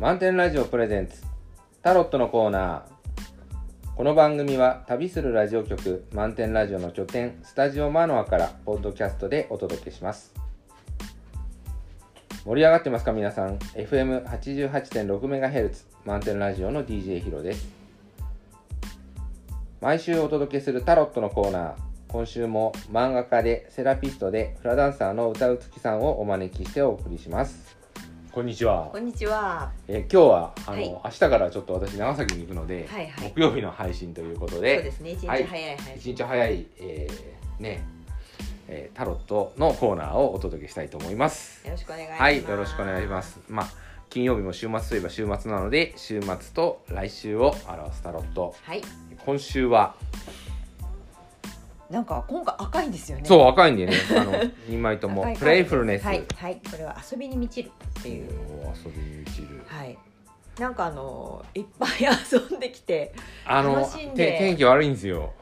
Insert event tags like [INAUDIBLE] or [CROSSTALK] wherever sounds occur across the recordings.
満点ラジオプレゼンツ。タロットのコーナー。この番組は旅するラジオ局満点ラジオの拠点スタジオマノアからポッドキャストでお届けします。盛り上がってますか皆さん？FM88.6MHz 満点ラジオの DJ ヒロです。毎週お届けするタロットのコーナー。今週も漫画家でセラピストでフラダンサーの歌うつきさんをお招きしてお送りします。こんにちはこんにちは。えー今日はあの、はい明日からちょっと私長崎に行くので、はいはい木曜日の配信ということそうでですね。一日はい早い早い。一日早い、えーね、えータロットのコーナーをお届けしたいと思いますよろしくお願いします。はいよろしくお願いしま。すまあ金曜日も週末といえば週末なので週末と来週を表すタロットはい。今週はなんか今回赤いんですよね。そう赤いんでね [LAUGHS] あの2枚ともプレイフルネス、はいはい。これは遊びに満ちるっていう。遊びに満ちるはい。なんかあのいっぱい遊んできて、あの楽しんでて天気悪いんですよ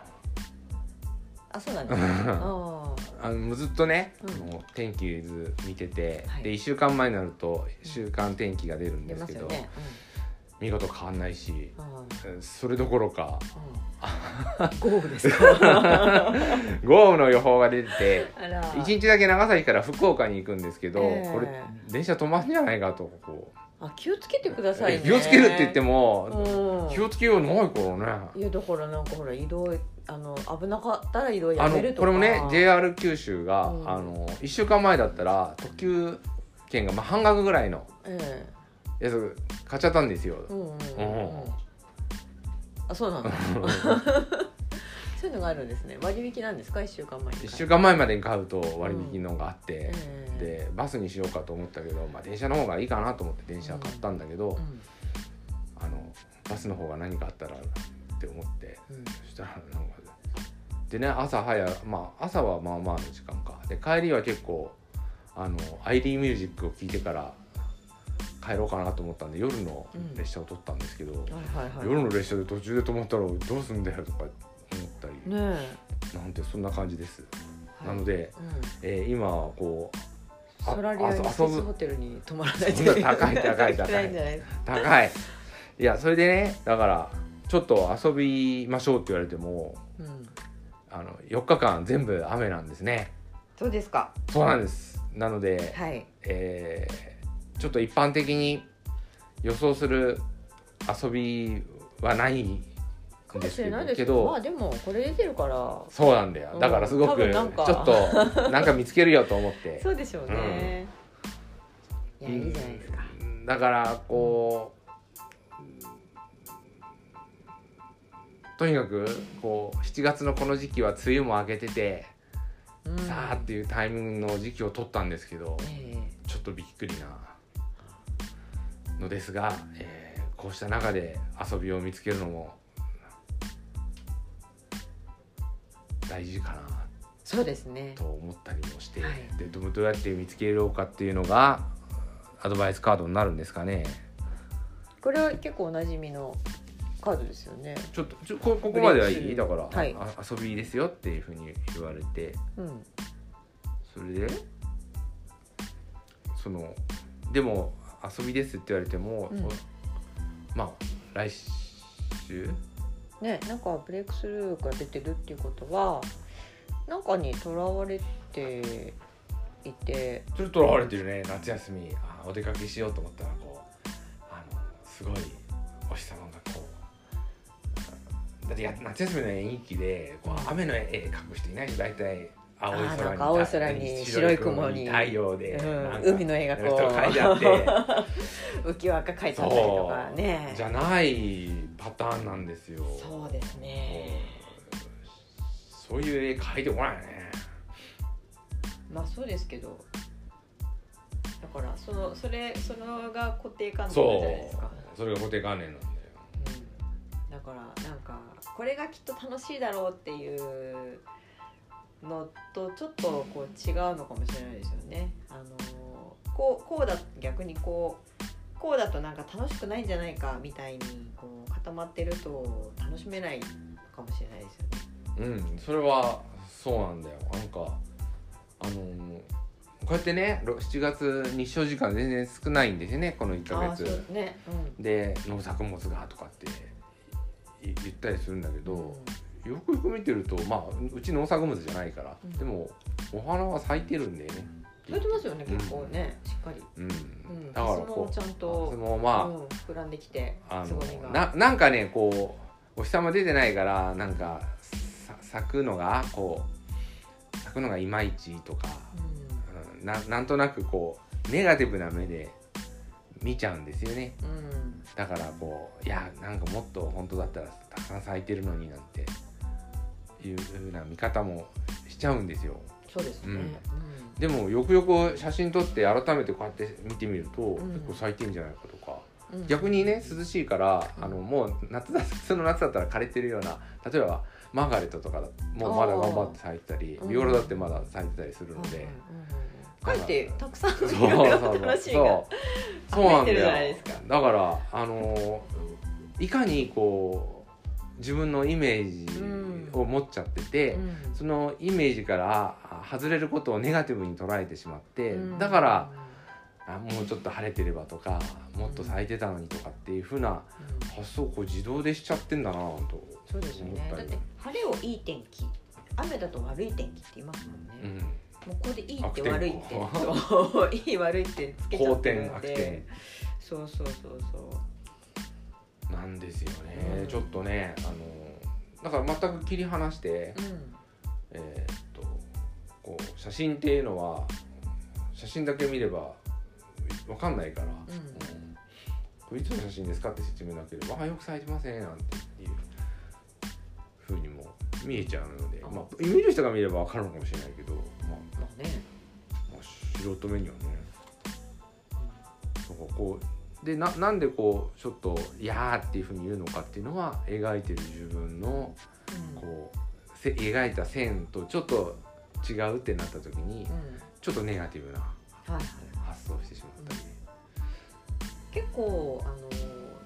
あそうなんですね。[LAUGHS] ああのずっとね、うん天気図見てて、はいで1週間前になると週間天気が出るんですけど、ますよね。見事変わんないしそれどころかうん豪雨ですか？[LAUGHS] 豪雨の予報が出ててあら。1日だけ長崎から福岡に行くんですけど、ええこれ電車止まんじゃないかとこあ気をつけてくださいね。気をつけるって言っても。も、うん気をつけようないからねいやだからなんかほら移動あの危なかったら移動やめるとかこれもね JR 九州が、うんあの1週間前だったら特急券がまあ半額ぐらいのえやつ買っちゃったんですよ。え、うんうんうん。うん。あそうなんだ。そういうのがあるんですね。割引なんですか？一週間前に1週間前までに買うと割引のがあって、ええでバスにしようかと思ったけど、まあ、電車の方がいいかなと思って電車買ったんだけど、うん。あのバスの方が何かあったらって思って。うん。そしたらなんかでね朝早まあ朝はまあまあの時間か。で帰りは結構あのアイリーミュージックを聴いてから帰ろうかなと思ったんで夜の列車を取ったんですけど、夜の列車で途中で止まったらどうすんだよとか思ったり、ねなんてそんな感じです、えなので、うん。えー今はこうあソラリアにホテルに泊まらないそんな高い高い高い。高いいやそれでねだからちょっと遊びましょうって言われてもうん。あの4日間全部雨なんですね。そうですか。そうなんです。なので、はい。えーちょっと一般的に予想する遊びはないんですけど。まあでもこれ出てるから。そうなんだよ。だからすごくちょっとなんか見つけるよと思って。そうでしょうね、いやいいじゃないですか。うん。だからこうとにかくこう7月のこの時期は梅雨も明けてて、うん。さあっていうタイミングの時期を取ったんですけどえ。ちょっとびっくりなのですが、えーこうした中で遊びを見つけるのも大事かな。えそうですね。と思ったりもして、はい。でどどうやって見つけようかっていうのがアドバイスカードになるんですかね。これは結構おなじみのカードですよね。ちょっとちょこここまではいいだから、はい。あ遊びですよっていうふうに言われてうん。それでそのでも遊びですって言われても、うん。まあ来週？ねなんかブレイクスルーが出てるっていうことはなんかにとらわれていて。ちょっととらわれてるね。夏休みあお出かけしようと思ったらこうあのすごいお日様がこうだってや夏休みの絵日記でこううん。雨の絵描く人いないし大体青い空になんか青い空に白い雲に。太陽で、うん。海の絵がこう。人が描いてあって。[LAUGHS] 浮き輪が描いてあったりとかね。じゃないパターンなんですよ。そうですね。そう。いう絵描いてこないね。まあそうですけど。だからそのそれそれが固定観念そじゃないですか。う。それが固定観念なんだよ。うん。だからなんかこれがきっと楽しいだろうっていうのとちょっとこう違うのかもしれないですよね。あのこうこうだ逆にこうこうだとなんか楽しくないんじゃないかみたいにこう固まってると楽しめないかもしれないですよね。うんそれはそうなんだよ。なんかあのこうやってねろ7月日照時間全然少ないんですよねこの1ヶあーそ月うねで農作物がとかってい言ったりするんだけうん、ど、よくよく見てるとまあうち農作物じゃないから、うん。でもお花は咲いてるんだよね。咲いてますよね結構ね、しっかり、うん、うん、だからそこうのちゃんそと、のまあ、うん、膨らんできてあのななんかねこうお日様出てないからなんかさ咲くのがこう咲くのがいまいちとか、うん。ななんとなくこうネガティブな目で見ちゃうんですよね。うん、うん、だからこういやなんかもっと本当だったらたくさん咲いてるのになんていうふうな見方もしちゃうんですよ。そうですね、ううん。んでもよくよく写真撮って改めてこうやって見てみると、ん。結構咲いてんじゃないかとか。うん。逆にね涼しいから、うん。あのもう夏だ [LAUGHS] 普通の夏だったら枯れてるような例えばマーガレットとかだもうまだ頑張って咲いてたりビオラだってまだ咲いてたりするので、うんうんうん書いてたくさんそういそうろいろそう楽しいがそうなん溢れてるじゃだよないですか。だからあのいかにこう自分のイメージを持っちゃってて、うん。そのイメージからあ外れることをネガティブに捉えてしまって、うん。だからあもうちょっと晴れてればとかもっと咲いてたのにとかっていうふうなうん。発想をこう自動でしちゃってんだなとそうですよ思ったりねだって晴れをいい天気雨だと悪い天気って言いますもんね、うん。もうここでいいって悪いってそういい悪いってつけちゃ好ってる転悪ので天そうそうそうそう。なんですよね、うん。ちょっとねあのだから全く切り離して、うんえーっとこう写真っていうのは写真だけ見ればわかんないから、うん。これいつの写真ですかって説明なければ「あよく咲いてますね」なんていうふうにも見えちゃうのであまあ見る人が見ればわかるのかもしれないけど、まあまあね。まあ、素人目にはね。そうかこうでななんでこうちょっと「いやー」っていうふうに言うのかっていうのは描いてる自分のうん。こうせ描いた線とちょっと違うってなった時にうん。ちょっとネガティブな発想をしてしまったり、結構あの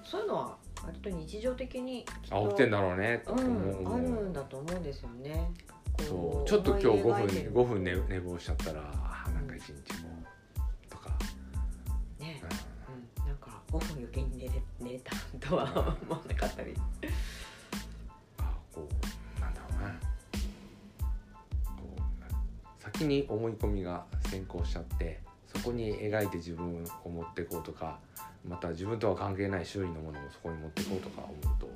そういうのは割と日常的にきっあ起きてんだろうねとう。ん、あるんだと思うんですよね。そこうちょっと今日5分思い描いてる。5分寝寝坊しちゃったらとは思わなかったり。ん、あこうなんだろうなこう先に思い込みが先行しちゃってそこに描いて自分を持っていこうとかまた自分とは関係ない周囲のものもそこに持っていこうとか思うとうん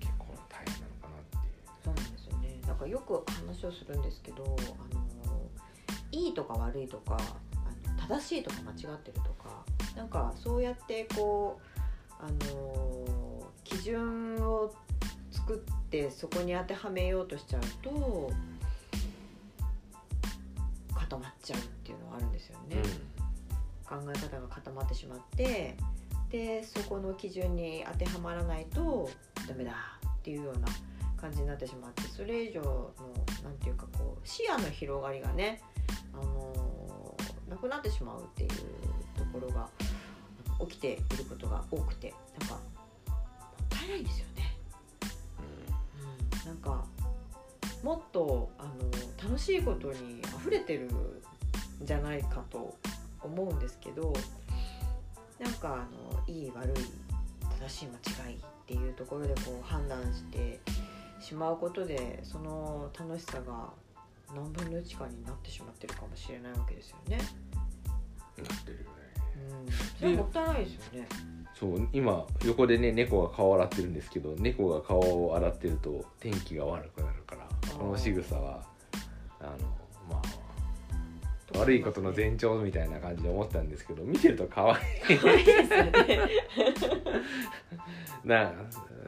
結構大変なのかなっていう。そうなんですよね。なんかよく話をするんですけど、あのいいとか悪いとか、あの正しいとか間違ってるとか、なんかそうやってこうあの基準を作ってそこに当てはめようとしちゃうと固まっちゃうっていうのはあるんですよね。考え方が固まってしまってでそこの基準に当てはまらないとダメだっていうような感じになってしまってそれ以上のなんていうかこう視野の広がりがね、あのーなくなってしまうっていうところが起きていることが多くてなんかもったいないんですよね。うん、なんかもっとあの楽しいことに溢れてるんじゃないかと思うんですけどなんかあのいい悪い正しい間違いっていうところでこう判断してしまうことでその楽しさが何分の1かになってしまってるかもしれないわけですよね。うんなってるよねうん、それはもったいないですよね。そう今横でね猫が顔を洗ってるんですけど猫が顔を洗ってると天気が悪くなるからーこの仕草はあのまあ悪いことの前兆みたいな感じで思ったんですけど見てると可愛い可愛いですよね。[LAUGHS] な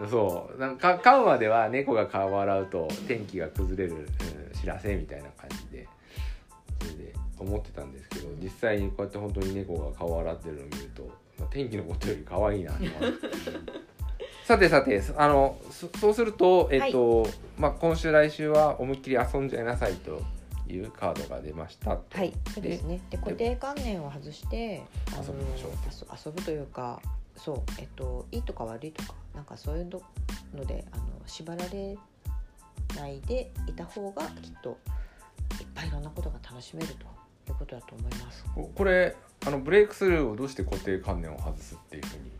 そうなんか飼うまでは猫が顔を洗うと天気が崩れる、うん知らせみたいな感じでそれで思ってたんですけど実際にこうやって本当に猫が顔を洗ってるのを見ると、まあ、天気のことより可愛いなと思って。[LAUGHS] さてさてあのそそうすると、えっとまあ、今週来週は思いっきり遊んじゃいなさいというカードが出ましたと。はい、そうですね。で固定観念を外して遊びましょう遊遊ぶというか、そうえっといいとか悪いとかなんかそういうののであの縛られないでいた方がきっといっぱいいろんなことが楽しめるということだと思います。ここれあのブレイクスルーをどうして固定観念を外すっていうふうに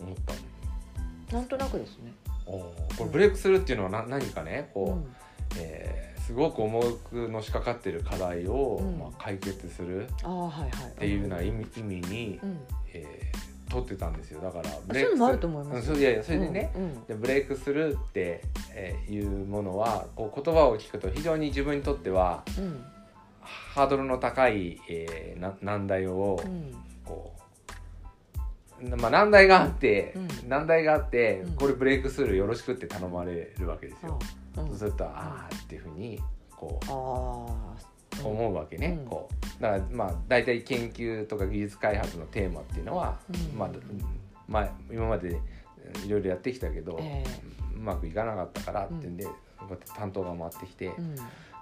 思ったの？なんとなくですね。おーこれブレイクスルーっていうのはな何かねこう、うん。えーすごく重くのしかかってる課題を、うん。まあ、解決するっていうような意味,、意味に、うん。えー取ってたんですよ。だからそういうのもあると思いやいやそれでね、うん。でブレイクスルーって、えーいうものはこう言葉を聞くと非常に自分にとってはうんハードルの高い、えーな難題をうん。こう、まあ、難題があって、うん。難題があって、うん。これブレイクスルーよろしくって頼まれるわけですよ。そう。すると、ああっていうふうにこう思うわけね、うん。こう。だからまあ大体研究とか技術開発のテーマっていうのは、うん。まあ、まあ今までいろいろやってきたけど、えうまくいかなかったからってんで、こうやって担当が回ってきて、うん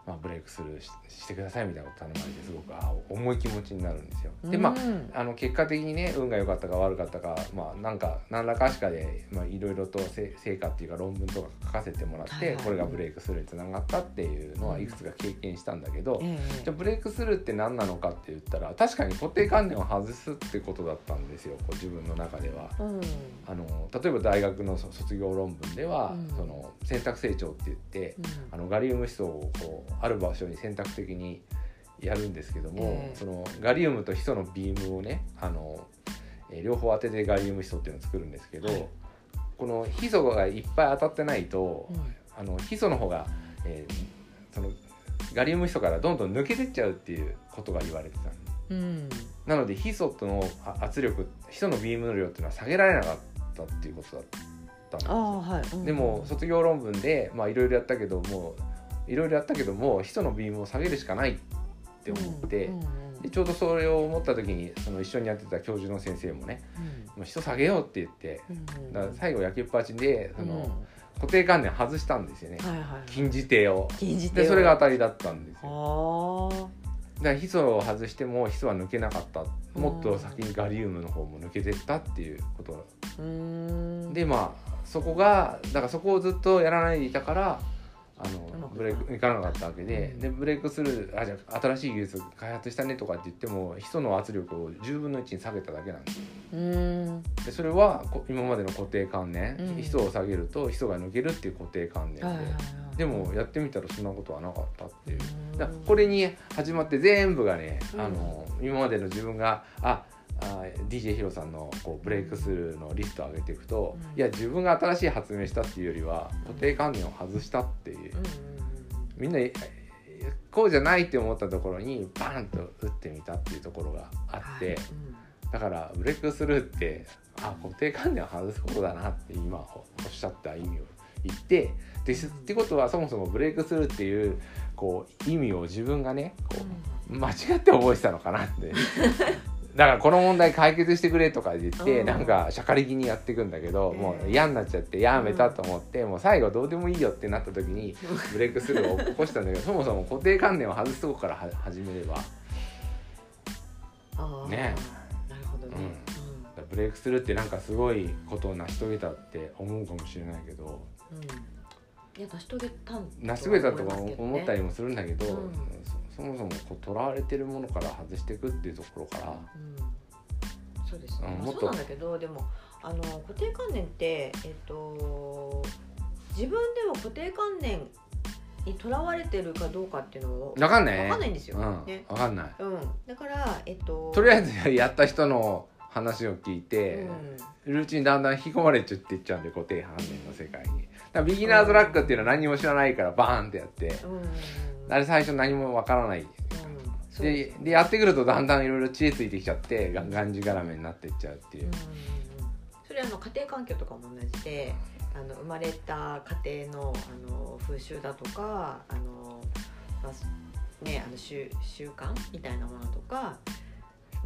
まあ、ブレイクスルーししてくださいみたいなこと頼まれてすごくあ重い気持ちになるんですよ。でまあうんあの結果的にね運が良かったか悪かったか、まあ、なんか何らかしかでまあいろいろとせ成果っていうか論文とか書かせてもらって、はいはい。これがブレイクスルーにつながったっていうのはいくつか経験したんだけど、えじゃあブレイクスルーって何なのかって言ったら確かに固定観念を外すってことだったんですよこう自分の中では。えうん。あの例えば大学のそ卒業論文では、うん。その選択成長って言って、うん。あのガリウム思想をこうある場所に選択的にやるんですけども、ええ。そのガリウムとヒ素のビームをねあの、えー両方当ててガリウム思想っていうのを作るんですけど、はい。このヒ素がいっぱい当たってないと、うんあのヒ素の方が、えーそのガリウムヒ素からどんどん抜けてっちゃうっていうことが言われてたうん。なのでヒ素とのあ圧力ヒ素のビームの量っていうのは下げられなかったっていうことだったんですあよ。あはい。うん。でも卒業論文でまあいろいろやったけどもいろいろやったけどもヒ素のビームを下げるしかないって思って、でちょうどそれを思った時にその一緒にやってた教授の先生もね「もうヒ素下げよう」って言ってうんだから最後焼きっぱちでその、うん。固定観念外したんですよね。禁じ手を。でそれが当たりだったんですあよ。あだからヒ素を外してもヒ素は抜けなかった。もっと先にガリウムの方も抜けてったっていうこと。でまあそこがだからそこをずっとやらないでいたからあのブレイクいかなかったわけで,、うん。でブレイクするあじゃあ新しい技術開発したねとかって言ってもヒ素の圧力を10分の1に下げただけなんですよ。でそれはこ今までの固定観念、うん。ヒ素を下げるとヒ素が抜けるっていう固定観念で、でもやってみたらそんなことはなかったっていう。うん。だこれに始まって全部がね、うん。あの今までの自分がああ DJ ヒロさんのこうブレイクスルーのリストを上げていくと、うん。いや自分が新しい発明したっていうよりは固定観念を外したっていう、うんうんみんなえこうじゃないって思ったところにバーンと打ってみたっていうところがあって、はい。だからブレイクスルーってあ固定観念を外すことだなって今おっしゃった意味を言ってでってことはそもそもブレイクスルーっていうこう意味を自分がねこう間違って覚えてたのかなって [LAUGHS] だからこの問題解決してくれとか言って、うん。なんかしゃかり気にやっていくんだけど、ええもう嫌になっちゃってやめたと思って、もう最後どうでもいいよってなった時にブレイクスルーを起こしたんだけど [LAUGHS] そもそも固定観念を外すとこからは始めれば。ね。なるほどね、ブレイクスルーってなんかすごいことを成し遂げたって思うかもしれないけどうん。うんいや成し遂げたん成し遂げたとか思ったりもするんだけど、うんそそもそもこうとらわれてるものから外していくっていうところから。うん、そうですね、まあうんもっとそうなんだけどでもあの固定観念って、えっと、自分では固定観念にとらわれてるかどうかっていうのをわかんない。ねわかんないんですよ。うん、ね。わかんない。うん、だから、えっと、とりあえずやった人の話を聞いて、ルーチンにだんだん引き込まれちゃっていっちゃうんで固定観念の世界に。だビギナーズラックっていうのは何も知らないからバーンってやって。うんうんあれ最初何もわからないででやってくるとだんだんいろいろ知恵ついてきちゃってががんじがらめになっていっちゃうっていう。うんうんうん。それはあの家庭環境とかも同じであの生まれた家庭のあの風習だとかあの、まあね、あの習習慣みたいなものとか、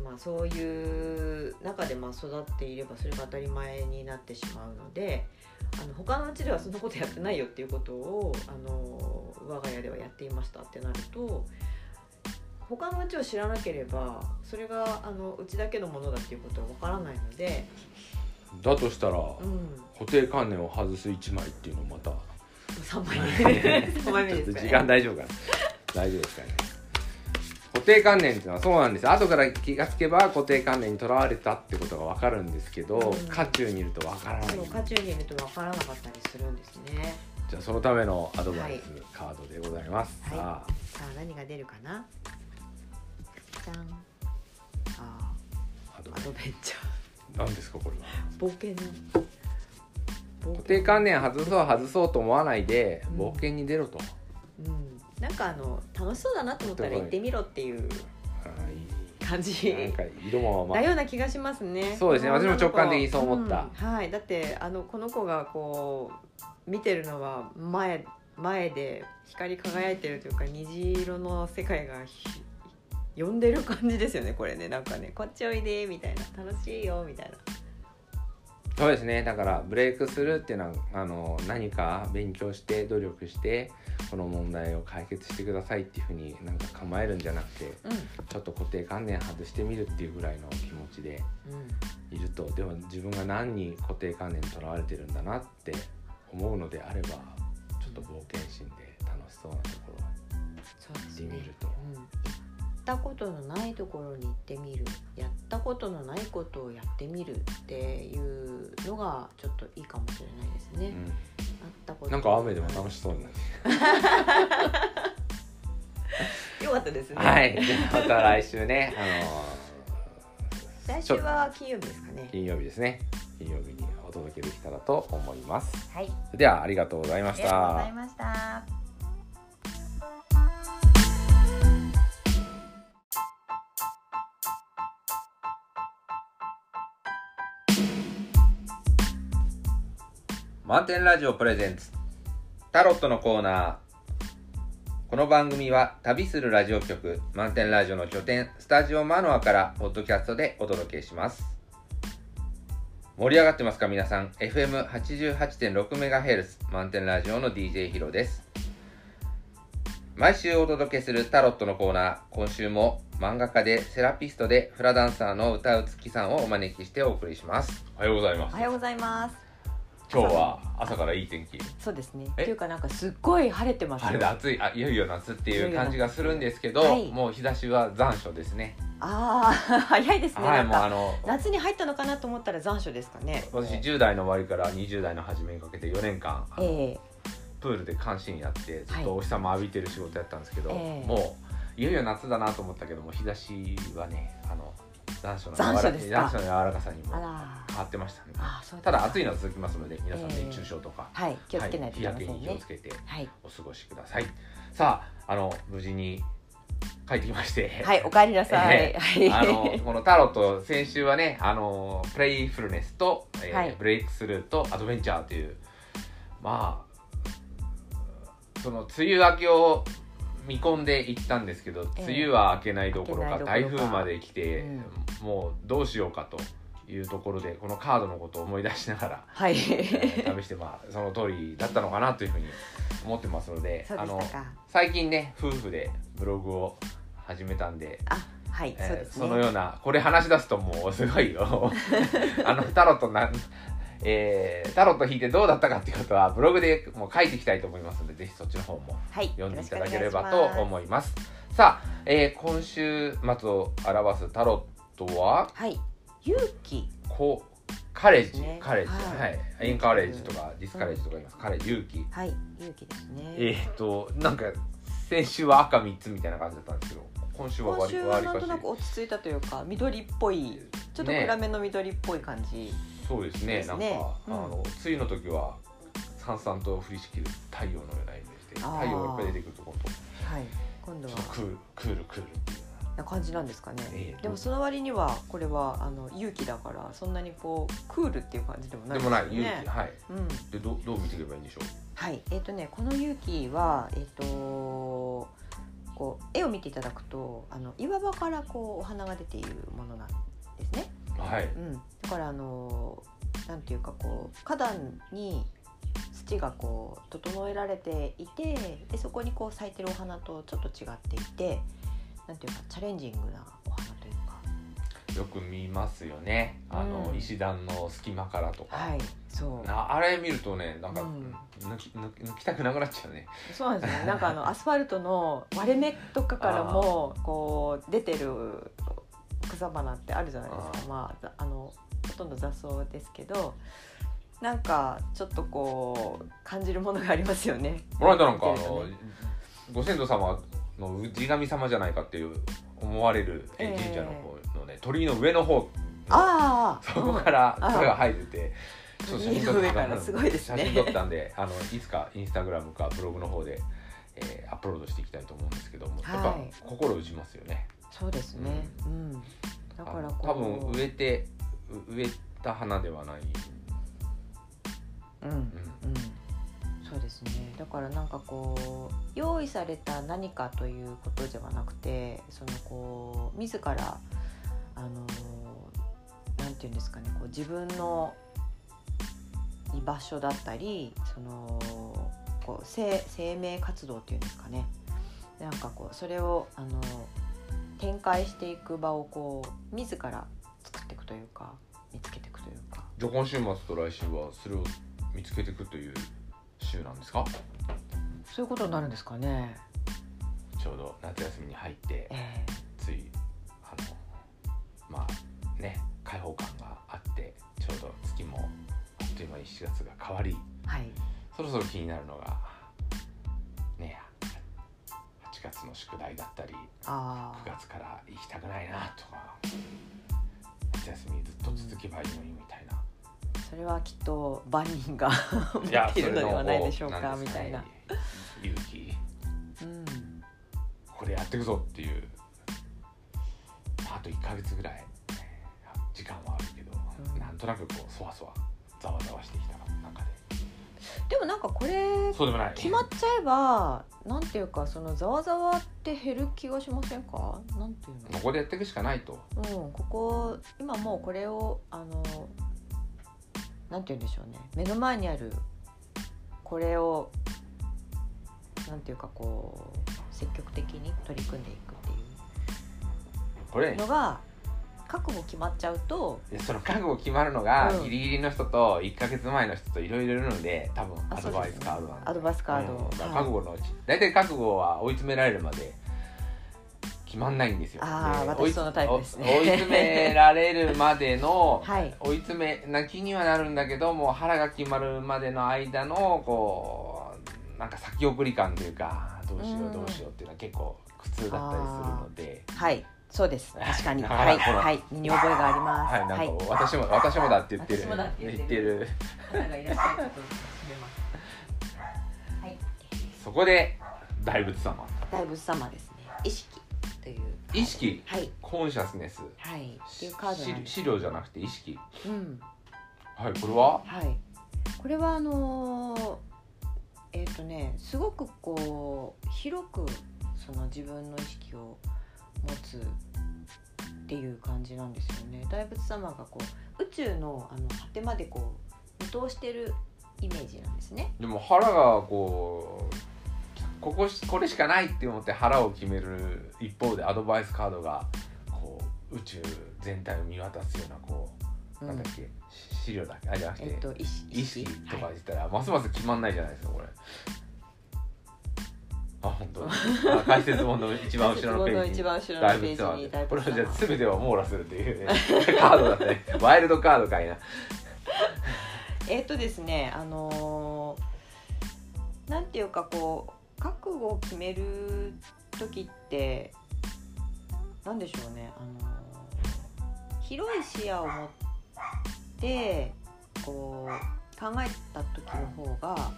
まあ、そういう中でまあ育っていればそれが当たり前になってしまうのであの他のうちではそんなことやってないよっていうことをあの我が家ではやっていましたってなると他のうちを知らなければそれがあのうちだけのものだっていうことはわからないので、だとしたら、うん、固定観念を外す1枚っていうのもまた3枚目。[LAUGHS] 3枚目ちょっとですかね時間大丈夫かな。大丈夫ですかね。固定観念っていうのはそうなんです後から気がつけば固定観念にとらわれたってことが分かるんですけど、うん。渦中にいると分からない。そう渦中にいると分からなかったりするんですね。じゃあそのためのアドバイスはいカードでございます、はい。さあ。さあ何が出るかな？じゃん。あアドベンチャ何ですかこれは？ー冒険冒険。固定観念外そう外そうと思わないでうん。冒険に出ろと、うんなんかあの楽しそうだなと思ったら行ってみろっていう感じ。なんか色もまだような気がしますね。そうですね。私も直感的にそう思った。うん。はい、だってあのこの子がこう見てるのは前前で光り輝いてるというか虹色の世界がひ呼んでる感じですよねこれね。なんかねこっちおいでみたいな。楽しいよみたいな。そうですね。だからブレイクするっていうのはあの何か勉強して努力してこの問題を解決してくださいっていうふうになんか構えるんじゃなくてうちょっと固定観念外してみるっていうぐらいの気持ちでんうんいるとでも自分が何に固定観念にとらわれてるんだなって思うのであればちょっと冒険心で楽しそうなところそうですね行ってみるとうん、行ったことのないところに行ってみるやったことのないことをやってみるっていうのがちょっといいかもしれないですね。うんあったことなんか雨でも楽しそうになって [LAUGHS] よかったですね。はいでまた来週ねあの来週は金曜日ですかね。金曜日ですね金曜日にお届けできたらと思いますはい。ではありがとうございましありがとうござたいました。満点ラジオプレゼンツ。タロットのコーナー。この番組は旅するラジオ局満点ラジオの拠点スタジオマノアからポッドキャストでお届けします。盛り上がってますか皆さん？FM88.6MHz 満点ラジオの DJ ヒロです。毎週お届けするタロットのコーナー。今週も漫画家でセラピストでフラダンサーの歌うつきさんをお招きしてお送りします。おはようございまおはようございます。今日は朝からいい天気。そうですね。え？っていうかなんかすっごい晴れてますよ。晴れで暑い。あいよいよ夏っていう感じがするんですけど、はい。もう日差しは残暑ですね。ああ [LAUGHS] 早いですね。はいもうあの夏に入ったのかなと思ったら残暑ですかね。私10代の終わりから20代の初めにかけて4年間ええ。プールで監視員やってずっはいとお日様浴びてる仕事やったんですけど、ええ。もういよいよ夏だなと思ったけども日差しはねあの残暑の残暑ですか？柔らかさにも。変わってましたねあそうですたかだ暑いのは続きますので皆さんええ熱中症とか、はい気をつけないといけませんねは日焼けに気をつ。けてはいお過ごしくださいさああの無事に帰ってきましてはいお帰りなさい。えはい。あのこのタロット先週はねあのプレイフルネスと、えーはいブレイクスルーとアドベンチャーというまあその梅雨明けを見込んでいったんですけど、ええ梅雨は明けないどころか台風まで来て、うんもうどうしようかというところでこのカードのことを思い出しながら、[LAUGHS] はい。えー試してまあその通りだったのかなというふうに思ってますので [LAUGHS] あの。最近ね夫婦でブログを始めたんであはい、えーね。そのようなこれ話し出すともうすごいよ [LAUGHS] あのタロットな、えータロット引いてどうだったかっていうことはブログでもう書いていきたいと思いますのでぜひそっちの方もはい、読んでいただけれよばとろしくお願いします。思いますさあ、えー今週末を表すタロットは？はい、勇気。こうカレッジ、ね。カレッジ。はい。はい、エンカレッジとかディスカレッジとか言います、カレッジ勇気。はい、勇気ですね。えーっとなんか先週は赤3つみたいな感じだったんですけど今週は今割週はなんとなく落ち着いたというか、緑っぽい。ちょっと暗めの緑っぽい感じ。そうですね。ですね。なんか、うん。あの梅雨の時はさんさんと降りしきる太陽のようなイメージで太陽がいっぱい出てくるところとはい、今度は。クールクールクールっていう。な感じなんですかね。ええでもその割にはこれはあの勇気だからそんなにこうクールっていう感じでもないでもない勇ね気。はい。うん、でどうどう見ていけばいいんでしょう？はい、えっ、とねこの勇気はえっ、とこう絵を見ていただくとあの岩場からこうお花が出ているものなんですね。はい。うん、だからあのなんていうかこう花壇に土がこう整えられていてでそこにこう咲いてるお花とちょっと違っていてなんていうかチャレンジングなお花というか。よく見ますよね。あの、うん。石段の隙間からとか、はいそう。なあれ見るとねなんか、うん。抜き抜きたくなくなっちゃうね。そうなんですよね。なんかあのアスファルトの割れ目とかからも [LAUGHS] こう出てる草花ってあるじゃないですあかまあざあのほとんど雑草ですけどなんかちょっとこう感じるものがありますよね。この間なんかあのご先祖様の氏神様じゃないかっていう思われるえええ神社の方のね鳥居の上の方ああそこからうん。草が生えてて、ちょっと写真撮って鳥居の上からすごいですね。写真撮ったんであのいつかインスタグラムかブログの方で、えーアップロードしていきたいと思うんですけども、やっぱはい。心打ちますよね。そうですね。うん。だからこう多分植えてう植えた花ではない。うんうんそうですねだからなんかこう用意された何かということではなくてそのこう自らあのなんていうんですかねこう自分の居場所だったりそのこう生生命活動っていうんですかねなんかこうそれをあの展開していく場をこう自ら作っていくというか見つけていくというか。じゃあ今週末と来週はそれを見つけていくという週なんですか？そういうことになるんですかね。ちょうど夏休みに入ってえついあのまあね開放感があってちょうど月もあっという間に7月が変わりーはい。そろそろ気になるのがの宿題だったり9ああ月から行きたくないなとか夏休みずっと続けばいいのにみたいな、それはきっと万人が持っているのではないでしょうかみたいな。勇気。うん。これやっていくぞっていう。まああと1ヶ月ぐらい。時間はあるけど、うん。なんとなくこうそわそわざわざわしてきた中ででもなんかこれそうでもない。決まっちゃえばなんていうかそのざわざわって減る気がしませんか？なんていうここでやっていくしかないと。のうんここ今もうこれをあのなんて言うんでしょうね。目の前にあるこれをなんていうかこう積極的に取り組んでいくっていこれうのが覚悟決まっちゃうとでその覚悟決まるのがうん。ギリギリの人と1か月前の人といろいろいるので多分あアドバイスカードなんでアドバイスカード、うん。覚悟のうち。大体覚悟は追い詰められるまで決まんないんですよ。あーで私そのタイプですね。追い詰められるまでの [LAUGHS] はい。追い詰めな気にはなるんだけどもう腹が決まるまでの間のこうなんか先送り感というかどうしようん。うどうしようっていうのは結構苦痛だったりするので。はいそうです。[LAUGHS] 確かに。はい。はい。身に覚えがあります。はい、なんか私も、私もだって言ってる。私もだって言ってる。言ってる。方がいらっしゃると決めます。はい。そこで大仏様。大仏様ですね。意識という意識、はい。コンシャスネス。はい。っていうカードなんです。資料じゃなくて意識？うん。はい、これは？はい。これはあのーえっ、とねすごくこう広くその自分の意識を持つっていう感じなんですよね。大仏様がこう宇宙のあの果てまでこう見通してるイメージなんですね。でも腹がこう。ここし、これしかないって思って腹を決める一方でアドバイスカードが。こう宇宙全体を見渡すようなこう、うん。なんだっけ？し資料だっけ？あじゃなくて、えっ、と意識？意識とかはい言ったら、ますます決まんないじゃないですかこれあ本当。にあ解説本の一番後ろのページに。一番後ろこれはじゃあ全てを網羅するっていう。ねカードだね。ワイルドカードかいなえっ、とですねあのーなんていうかこう覚悟を決める時ってなんでしょうね。あのー広い視野を持ってこう考えた時の方が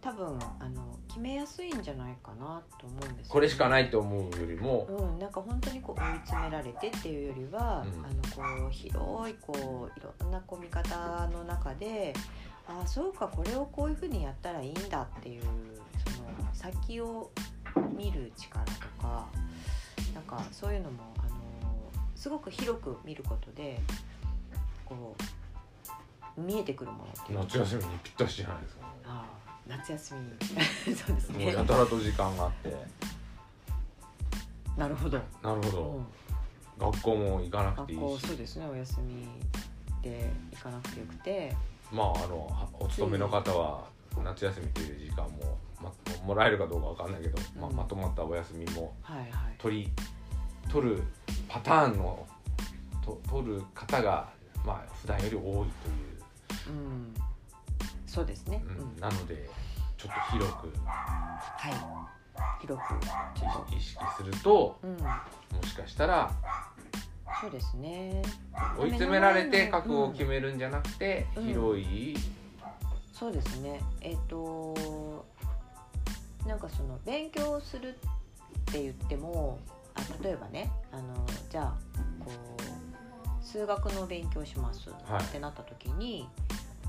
多分あの決めやすいんじゃないかなと思うんですよね。これしかないと思うよりも。うん、なんか本当にこう追い詰められてっていうよりは、うん。あのこう広いこういろんなこう見方の中でああそうかこれをこういうふうにやったらいいんだっていうその先を見る力とかなんかそういうのもあのすごく広く見ることでこう見えてくるものっていうか。夏休みにぴったしじゃないですか。ああ夏休み。[LAUGHS] そうですね。もうやたらと時間があって。なるほど、なるほど。うん。学校も行かなくていいし。学校そうですね。お休みで行かなくてよくて。まああのはお勤めの方は夏休みという時間も、ま、もらえるかどうかわかんないけど、まあ、うん。まとまったお休みもはいはい。取り取るパターンのと取る方がまあ普段より多いという、うんそうですね、ううんん、なのでちょっと広くはい。広く。意識するとうん。もしかしたらそうですね。追い詰められて覚悟を決めるんじゃなくて、うん。広い、そうですね。えっ、となんかその勉強するって言ってもあ例えばねあのじゃあこう数学の勉強しますはい。ってなった時に、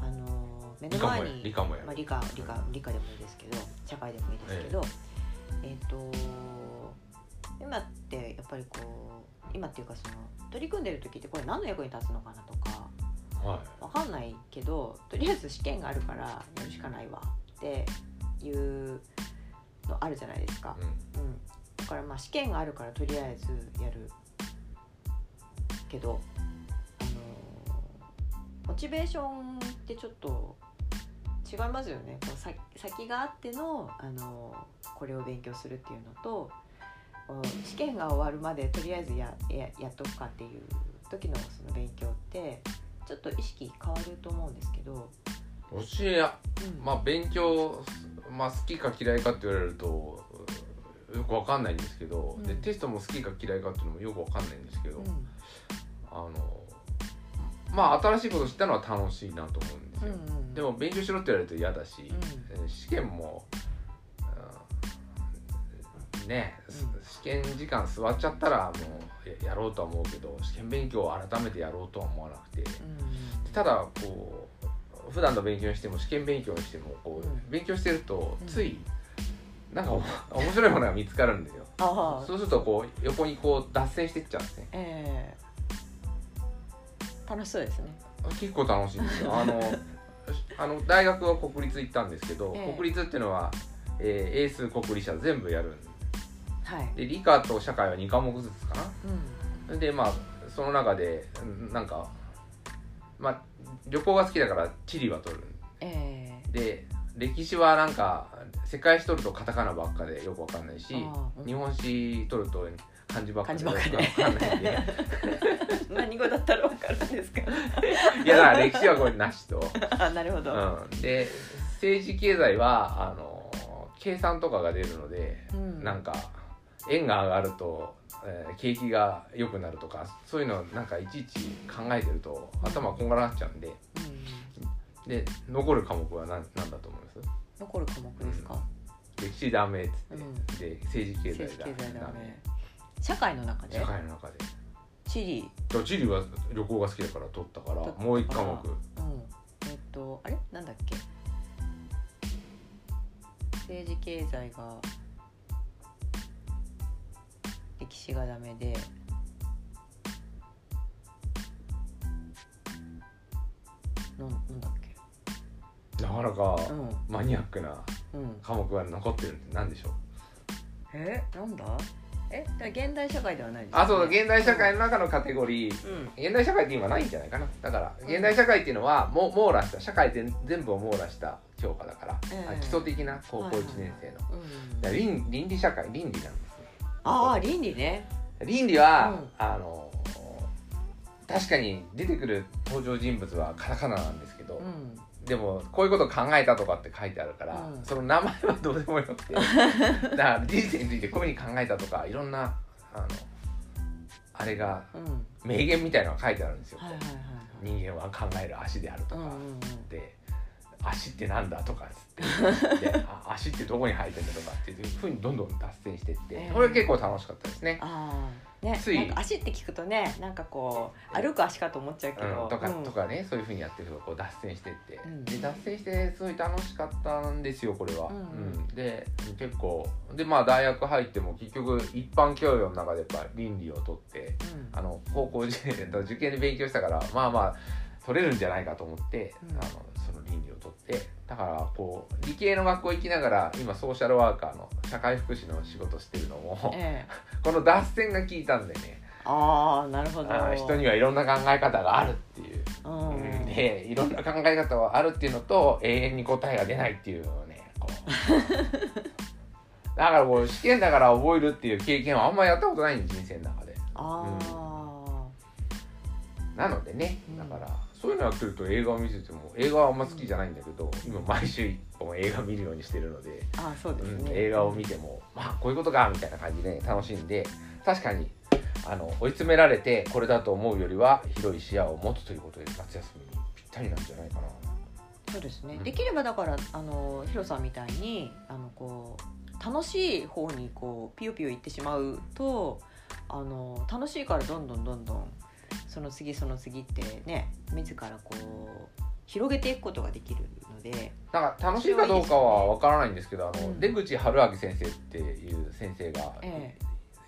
あの目の前に理科もやる、まあ、理科理科理科でもいいですけど社会でもいいですけどえっ、と今ってやっぱりこう今っていうかその取り組んでる時ってこれ何の役に立つのかなとかはわかんないけどとりあえず試験があるからやるしかないわっていうのあるじゃないですか。い、、うん。うん、だからまあ試験があるからとりあえずやるけど、あのーモチベーションってちょっと違いますよね。こうさ先があっての、あのーこれを勉強するっていうのと試験が終わるまでとりあえずやややっとくかっていう時のその勉強ってちょっと意識変わると思うんですけど、私や。うん。まあ勉強、まあ、好きか嫌いかって言われるとよくわかんないんですけど、うん。でテストも好きか嫌いかっていうのもよくわかんないんですけど、うん。あのまあ新しいこと知ったのは楽しいなと思うんですよ、うんうんでも勉強しろって言われると嫌だし、うん。えー試験も、うん。ね、試験時間座っちゃったらもうややろうとは思うけど試験勉強を改めてやろうとは思わなくて。うん。ただこう普段の勉強にしても試験勉強にしてもこう、うん。勉強してるとうん。ついなんかお [LAUGHS] 面白いものが見つかるんですよそうするとこう横にこう脱線していっちゃうんですね。ええ。楽しそうですね。結構楽しいんですよ。あのあの大学は国立行ったんですけど、ええ。国立っていうのは、えー英数国理社全部やるんはい。で理科と社会は2科目ずつかうん。なでまあその中でうんなんかまあ旅行が好きだから地理は取るええ。で歴史はなんか世界史取るとカタカナばっかでよくわかんないし日本史取ると漢字ばっかで漢字ばっかで何語だったらわかるんですか。[LAUGHS] いやだから歴史はこれなしと。あ、なるほど。うん、で政治経済はあの計算とかが出るので、うんなんか円が上がると、えー景気が良くなるとかそういうのなんかいちいち考えてると頭こんがらがっちゃうんでうん。で残る科目は何何だと思います？残る科目ですか？歴史ダメっつって、うんで政治経済政治経済ダメ。社会の中で？社。会の中で地理。だから地理は旅行が好きだから取ったからもう一科目うん。えっと、あれ、なんだっけ？政治経済が。歴史がダメで。なん、なんだっけ？なかなかうん。マニアックなうん。科目が残ってるって何でしょう？え、なんだ？え、だ現代社会ではないですよね。あそうだ現代社会の中のカテゴリー。うん。現代社会って今ないんじゃないかな。だから現代社会っていうのはもう網羅した社会全全部を網羅した教科だから、ええ。基礎的な高校はいはい。1年生の、うん。だから倫倫理社会倫理なんですねああ、倫理ね。倫理は、うん。あの確かに出てくる登場人物はカタカナなんですけど、うん。でもこういうこと考えたとかって書いてあるから、うんその名前はどうでもよくて [LAUGHS] だから人生についてこういうふうに考えたとかいろんなあのあれがうん。名言みたいなのが書いてあるんですよ、はいはいはいはい。人間は考える足であるとか、うんうんうん。で足ってなんだとかっつって [LAUGHS] 足ってどこに生えてんだとかっていうふうにどんどん脱線していって、ええこれ結構楽しかったですね。ああ、ね、つい。なんか足って聞くとね、なんかこう歩く足かと思っちゃうけど。うん、とか、うん。とかねそういうふうにやってるとこう脱線してって、うん。で脱線してすごい楽しかったんですよこれは。うんうん。で結構でまあ大学入っても結局一般教養の中でやっぱ倫理を取ってうん。あの高校受験受験で勉強したからまあまあ取れるんじゃないかと思って、うん。あのその倫理を取ってだからこう理系の学校行きながら今ソーシャルワーカーの社会福祉の仕事してるのもえ [LAUGHS] この脱線が効いたんでね。ああなるほど。あ人にはいろんな考え方があるっていう、うん。うんでいろんな考え方があるっていうのと永遠に答えが出ないっていうのをねこう。[LAUGHS] だからこう試験だから覚えるっていう経験はあんまやったことないん人生の中で。ああ、なのでねうん。だから、そういうのやってると映画を見てても映画はあんま好きじゃないんだけど今毎週一本映画見るようにしてるので、あそうですうんね、映画を見てもまあこういうことかみたいな感じで楽しんで確かにあの追い詰められてこれだと思うよりは広い視野を持つということで夏休みにぴったりなんじゃないかな。そうですね、うん。できればだからあのヒロさんみたいにあのこう楽しい方にこうピヨピヨいってしまうとあの楽しいからどんどんどんどんその次その次ってね自らこう広げていくことができるのでなんか楽しいかどうかはわからないんですけどあの、うん。出口春明先生っていう先生が、え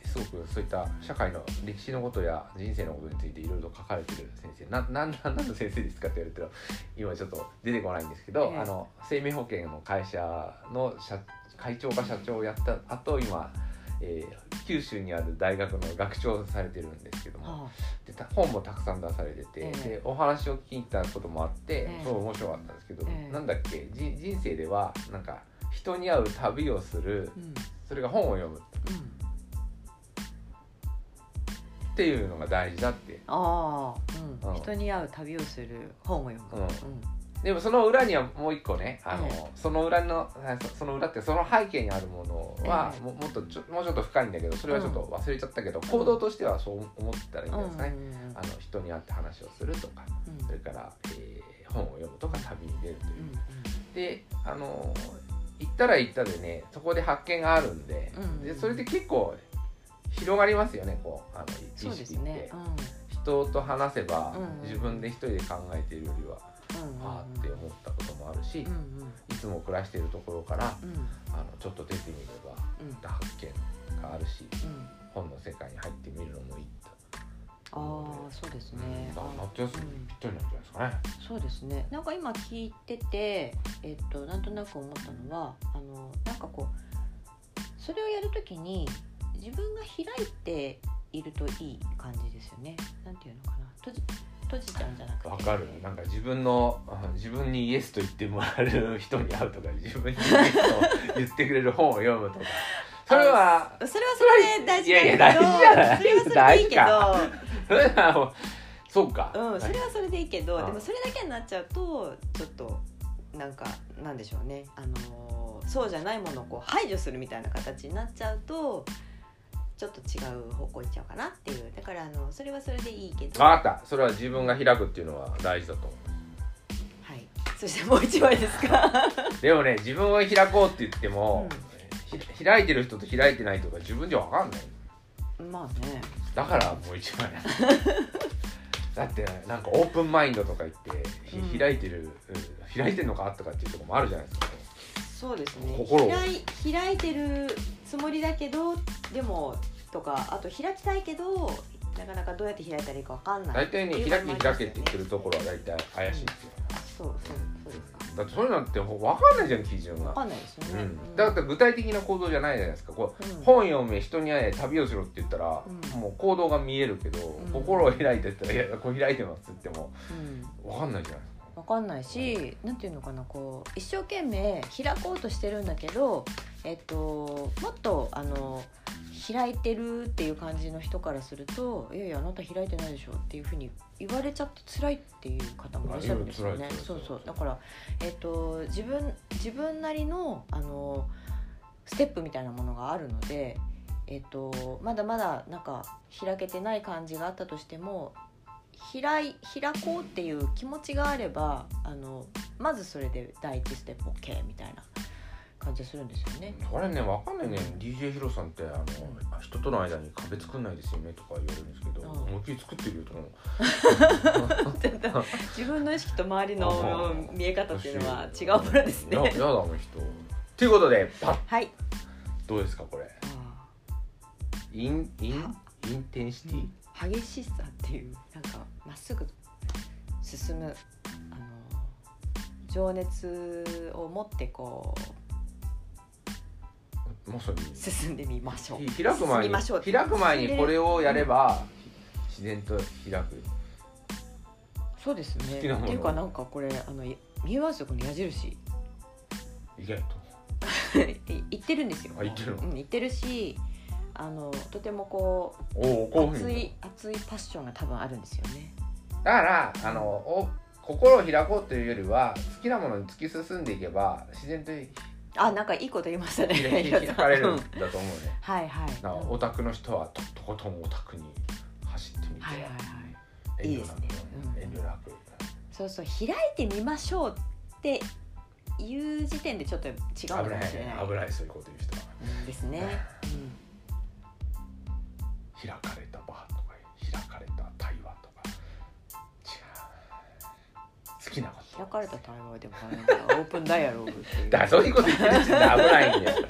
すごくそういった社会の歴史のことや人生のことについていろいろと書かれてる先生。ななんなん何の先生ですかって言われたら今ちょっと出てこないんですけど、ええ。あの生命保険の会社の社会長か社長をやった後今、えー九州にある大学の学長をされてるんですけども、はでた本もたくさん出されてて、ええ。でお話を聞いたこともあって、ええ。すごい面白かったんですけど、ええ。なんだっけじ人生ではなんか人に会う旅をするあ、うん。それが本を読む。っていうのが大事だって。ああ、うん。うん。人に会う旅をする本を読む、うんでもその裏にはもう一個ねあの、えその裏のあそその裏ってその背景にあるものは、ええ。ももっとちょもうちょっと深いんだけどそれはちょっと忘れちゃったけど、行動としてはそう思ったらいいんですかね、うんあの人に会って話をするとかうん。それから、えー本を読むとか旅に出るという。うんであの行ったら行ったでねそこで発見があるんで,、うんでそれで結構広がりますよねこうあの意識って、ね。人と話せば、うん自分で一人で考えているよりは、うんああって思ったこともあるし、いつも暮らしているところからうんあのちょっと出てみればうん発見があるしうん本の世界に入ってみるのもいいとああそうですね。夏休みったりなんじゃないですかね。そうですね。なんか今聞いてて、えっとなんとなく思ったのは、あのなんかこうそれをやるときに自分が開いているといい感じですよね。なんていうのかな。閉じちゃうんじゃなくて。わかるなんか自分のあ自分にイエスと言ってもらえる人に会うとか [LAUGHS] 自分にイエスと言ってくれる本を読むとか。それはそれはそれで大事だけど、いやいや大事じゃない。それはそれでいいけど。そうか、うん、それはそれでいいけど、うんでもそれだけになっちゃうとちょっとなんかなんでしょうね、あのーそうじゃないものをこう排除するみたいな形になっちゃうとちょっと違う方向行っちゃうかなっていう。だからあのそれはそれでいいけど、分かった。それは自分が開くっていうのは大事だと思はい、そしてもう一枚ですか。う [LAUGHS] でもね自分を開こうって言っても、ひ開いてる人と開いてない人が自分じゃ分かんない。まあね。だからもう一枚。[LAUGHS] だってなんかオープンマインドとか言って、ひうん。開いてる、うん。開いてんのかとかっていうところもあるじゃないですか。そうですね。開いてるつもりだけどでもとかあと開きたいけどなかなかどうやって開いたらいいかわかんない。大体ね開けのもありますよ開けって言ってるところは大体怪しいんですよ、あそうそうそうですか。だってそういうのって分かんないじゃん基準が、わかんないですよね、うん、だから具体的な行動じゃないじゃないですか。こううん。本読め人に会え旅をしろって言ったら、うん。もう行動が見えるけど、ん。心を開いてったら「いやこう開いてます」って言ってもうん。分かんないじゃないですかわかんないし、なんていうのかなこう一生懸命開こうとしてるんだけど、えっと、もっとあの開いてるっていう感じの人からすると「いやいやあなた開いてないでしょ」っていうふうに言われちゃって辛いっていう方もいらっしゃるんですよね。そいうそう。だから、えっと、自分自分なりのあのステップみたいなものがあるので、えっと、まだまだなんか開けてない感じがあったとしても開い開こうっていう気持ちがあればあのまずそれで第一ステップ OK みたいな感じがするんですよね。これね分かんないね。DJ ヒロさんってあの人との間に壁作んないですよねとか言われるんですけど、うん。思いっきり作ってるよと思う。[LAUGHS] 自分の意識と周りのあ見え方っていうのは違うものですね。や。やだあの人。ということでパッ。はい。どうですかこれ。インインインテンシティ？激しさっていうなんかまっすぐ進むあの情熱を持ってこうまさに。進んでみましょう。ひ開く前に開く前にこれをやれば自然と開く。そうですね。っていうかなんかこれあのい見えますよこの矢印。意外と。[LAUGHS] い言ってるんですよ。あ言ってるの？うん、言ってるしあのとてもこう熱い熱いパッションが多分あるんですよね。だからあのお心を開こうというよりは好きなものに突き進んでいけば自然とあなんかいいこと言いましたね開かれるうん。んだと思うね。はいはい。オタクの人はととことんオタクに走ってみて、はいはいはい。いいですね。うん。遠慮なく。そうそう開いてみましょうっていう時点でちょっと違うかもない。しれない危ないそういうこと言う人は。うんですね、う [LAUGHS] ん開かれたバーとか開かれた対話とか。違う。好きなこと。開かれた対話でもなんかオープンダイアログっていう。だそういうこと言ってる危ないんだよ。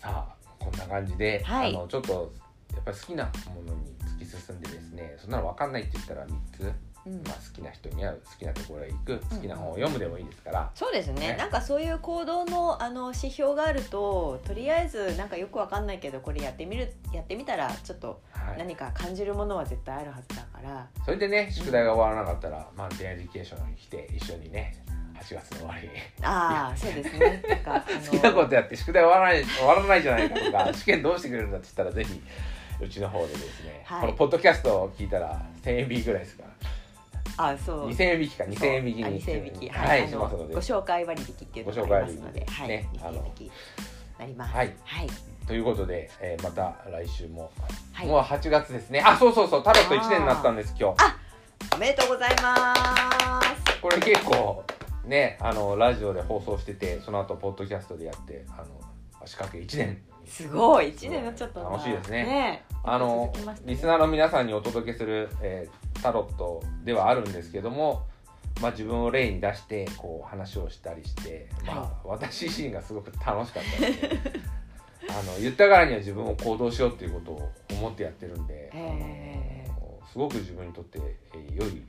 さあこんな感じで、はい。あのちょっとやっぱり好きなものに突き進んでですねそんなの分かんないって言ったら3つ、うん。まあ、好きな人に会う好きなところへ行く好きな本を読むでもいいですから、そうですね。ね。なんかそういう行動のあの指標があるととりあえずなんかよくわかんないけどこれやってみるやってみたらちょっとはい、何か感じるものは絶対あるはずだから、それでね宿題が終わらなかったら、まあデアエデュケーションに来て一緒にね8月の終わりにああそうですね。なんか好きなことやって宿題終わらない終わらないじゃないかとか [LAUGHS] 試験どうしてくれるんだって言ったらぜひうちの方でですね、はい。このポッドキャストを聞いたら1000円引きぐらいですからあそう。2000円引きか2000円引きあに2000円引き。はい、はい、しますので。ご紹介割引っていうのがありますので、ご紹介割引。はい、ね2000円引きなります。はい。はい、ということで、えーまた来週も、はい。もう8月ですね。あそうそうそう。タロット1年になったんです今日。おめでとうございます。これ結構ねあのラジオで放送しててその後ポッドキャストでやってあの足掛け1年。すごい、一年になっちゃった楽しいですね。ね。えあのねリスナーの皆さんにお届けする、えータロットではあるんですけども、まあ、自分を例に出してこう話をしたりして、まあは私自身がすごく楽しかったので [LAUGHS] あの言ったからには自分を行動しようっていうことを思ってやってるんで、へー。すごく自分にとって、えー良い、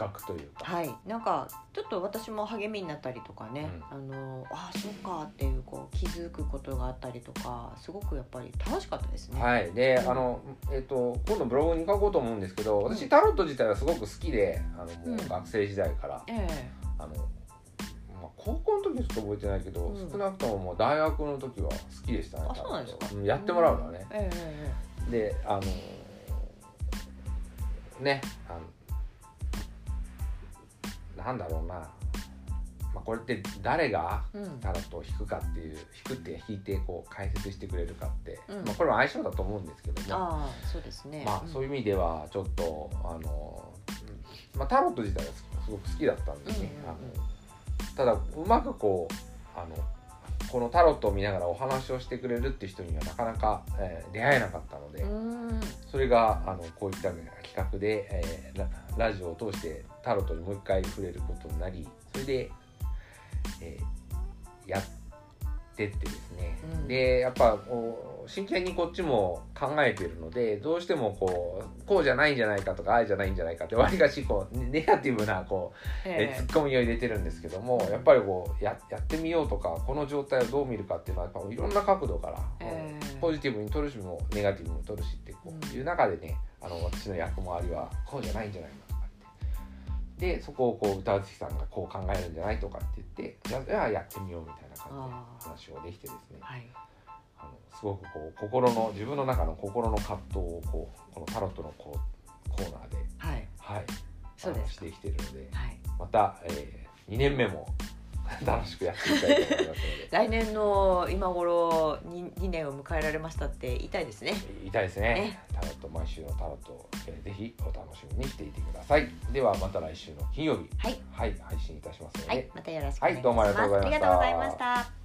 えー企画というか、はい、なんかちょっと私も励みになったりとかね、あのあそうかっていうこう気づくことがあったりとかすごくやっぱり楽しかったですね。はい、で、うんあの、えっ、と、今度ブログに書こうと思うんですけど、私タロット自体はすごく好きで、あの、もうんう学生時代から、ええあの。まあ、高校の時はちょっと覚えてないけど、うん少なくとももう大学の時は好きでしたね。あそうなんですかタロットやってもらうのはね。えええで、あの。ね、あの。なんだろうな。まあ、これって誰がタロットを引くかっていう引くって引いてこう解説してくれるかって、うん。まあ、これも相性だと思うんですけども、ああそうですね。まあそういう意味ではちょっとあの、うん。まあ、タロット自体はすごく好きだったんですね、あのただうまくこうあのこのタロットを見ながらお話をしてくれるって人にはなかなか、えー出会えなかったので、うん。それがあのこういった企画で、えーララジオを通してタロットにもう一回触れることになりそれで、えーやってってですね、うん。でやっぱこう真剣にこっちも考えてるのでどうしてもこうこうじゃないんじゃないかとかああじゃないんじゃないかってわりかしこうネガティブなこう、ええ。ツッコミを入れてるんですけどもやっぱりこうややってみようとかこの状態をどう見るかっていうのはやっぱいろんな角度から、ええ。ポジティブに取るしもネガティブに取るしってこういう中でねあの私の役回りはこうじゃないんじゃないかとかって。でそこをこう歌うつきさんがこう考えるんじゃないとかって言ってじゃあやってみようみたいな感じで話をできてですね。はいすごくこう心の自分の中の心の葛藤をこうこのタロットのこうコーナーで、はい。はい、そうですしてきてるのではい。また、えー、2年目も [LAUGHS] 楽しくやっていきたいと思いますので。来年の今頃に2年を迎えられましたって言いたいですね。言いたいですね。ね。タロット毎週のタロットを、えーぜひお楽しみにしていてください。ではまた来週の金曜日。はい。はい配信いたしますので、はい、またよろしくお願いします。はいどうもありがとうございました。ありがとうございました。